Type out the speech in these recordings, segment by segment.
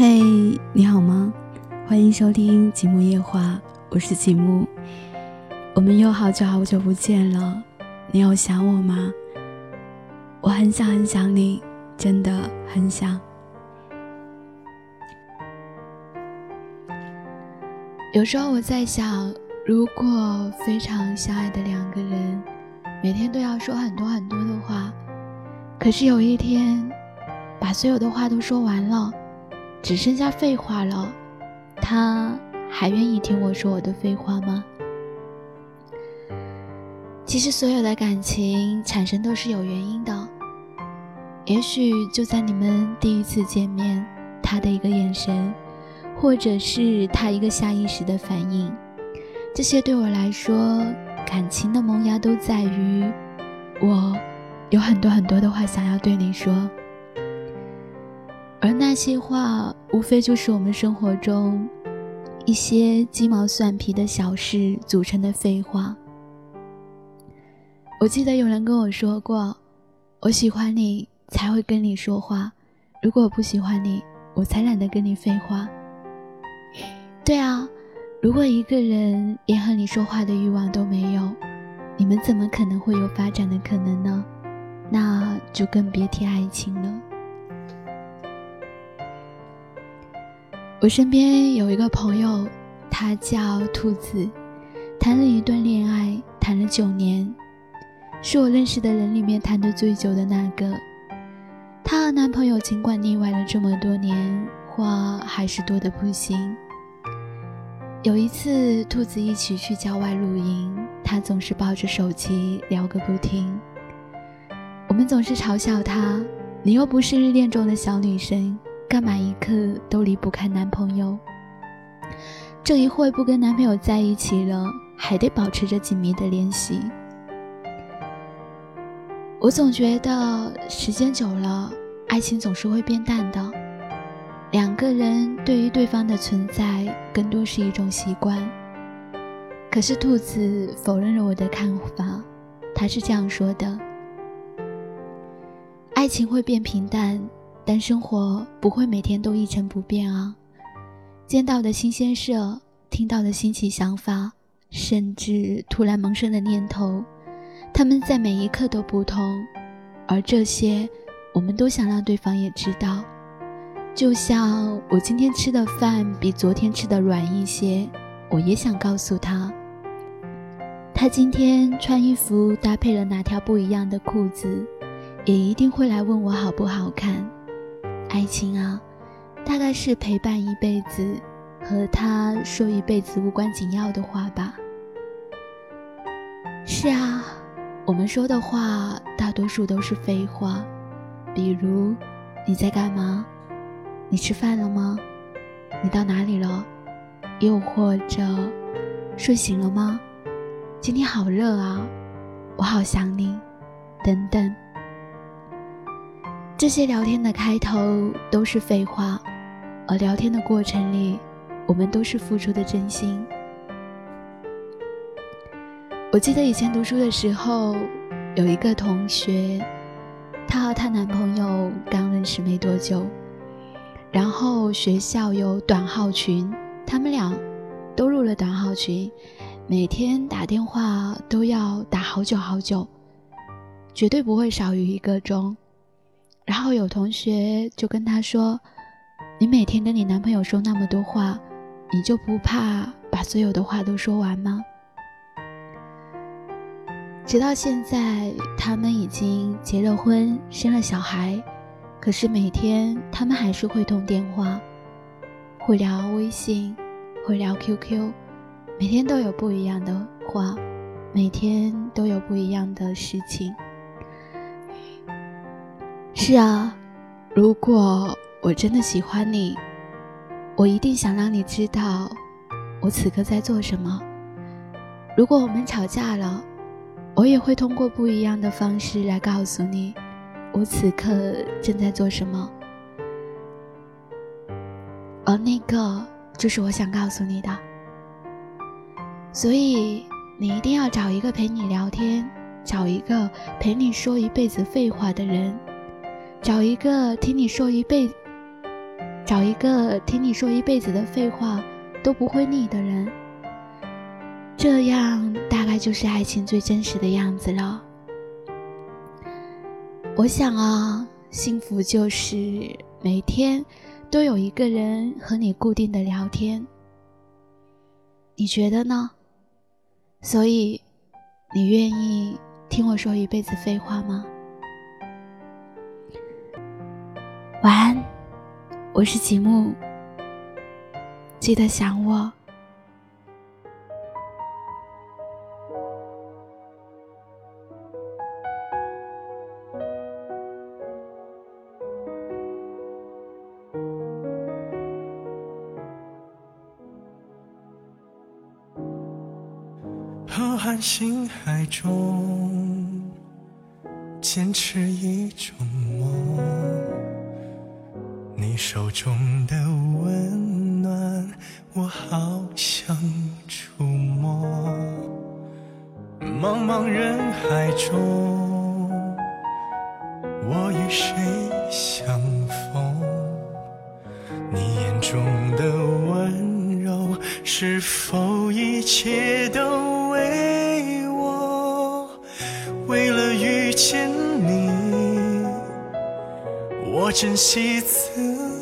嘿，你好吗？欢迎收听《积木夜话》，我是积木。我们又好久好久不见了，你有想我吗？我很想很想你，真的很想。有时候我在想，如果非常相爱的两个人，每天都要说很多很多的话，可是有一天，把所有的话都说完了。只剩下废话了，他还愿意听我说我的废话吗？其实所有的感情产生都是有原因的，也许就在你们第一次见面，他的一个眼神，或者是他一个下意识的反应，这些对我来说，感情的萌芽都在于，我有很多很多的话想要对你说。而那些话，无非就是我们生活中一些鸡毛蒜皮的小事组成的废话。我记得有人跟我说过：“我喜欢你才会跟你说话，如果我不喜欢你，我才懒得跟你废话。”对啊，如果一个人连和你说话的欲望都没有，你们怎么可能会有发展的可能呢？那就更别提爱情了。我身边有一个朋友，他叫兔子，谈了一段恋爱，谈了九年，是我认识的人里面谈得最久的那个。她和男朋友尽管腻歪了这么多年，话还是多得不行。有一次，兔子一起去郊外露营，他总是抱着手机聊个不停。我们总是嘲笑他：“你又不是日恋中的小女生。”干嘛一刻都离不开男朋友？这一会不跟男朋友在一起了，还得保持着紧密的联系。我总觉得时间久了，爱情总是会变淡的。两个人对于对方的存在，更多是一种习惯。可是兔子否认了我的看法，他是这样说的：爱情会变平淡。但生活不会每天都一成不变啊！见到的新鲜事，听到的新奇想法，甚至突然萌生的念头，他们在每一刻都不同，而这些，我们都想让对方也知道。就像我今天吃的饭比昨天吃的软一些，我也想告诉他。他今天穿衣服搭配了哪条不一样的裤子，也一定会来问我好不好看。爱情啊，大概是陪伴一辈子，和他说一辈子无关紧要的话吧。是啊，我们说的话大多数都是废话，比如你在干嘛？你吃饭了吗？你到哪里了？又或者睡醒了吗？今天好热啊，我好想你，等等。这些聊天的开头都是废话，而聊天的过程里，我们都是付出的真心。我记得以前读书的时候，有一个同学，她和她男朋友刚认识没多久，然后学校有短号群，他们俩都入了短号群，每天打电话都要打好久好久，绝对不会少于一个钟。然后有同学就跟他说：“你每天跟你男朋友说那么多话，你就不怕把所有的话都说完吗？”直到现在，他们已经结了婚，生了小孩，可是每天他们还是会通电话，会聊微信，会聊 QQ，每天都有不一样的话，每天都有不一样的事情。是啊，如果我真的喜欢你，我一定想让你知道我此刻在做什么。如果我们吵架了，我也会通过不一样的方式来告诉你，我此刻正在做什么。而那个就是我想告诉你的。所以你一定要找一个陪你聊天，找一个陪你说一辈子废话的人。找一个听你说一辈，找一个听你说一辈子的废话都不会腻的人，这样大概就是爱情最真实的样子了。我想啊，幸福就是每天都有一个人和你固定的聊天。你觉得呢？所以，你愿意听我说一辈子废话吗？晚安，我是吉木，记得想我。浩瀚星海中，坚持一种梦。手中的温暖，我好想触摸。茫茫人海中，我与谁相逢？你眼中的温柔，是否一切都？为我，为了遇见你，我珍惜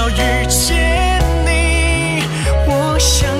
要遇见你，我想。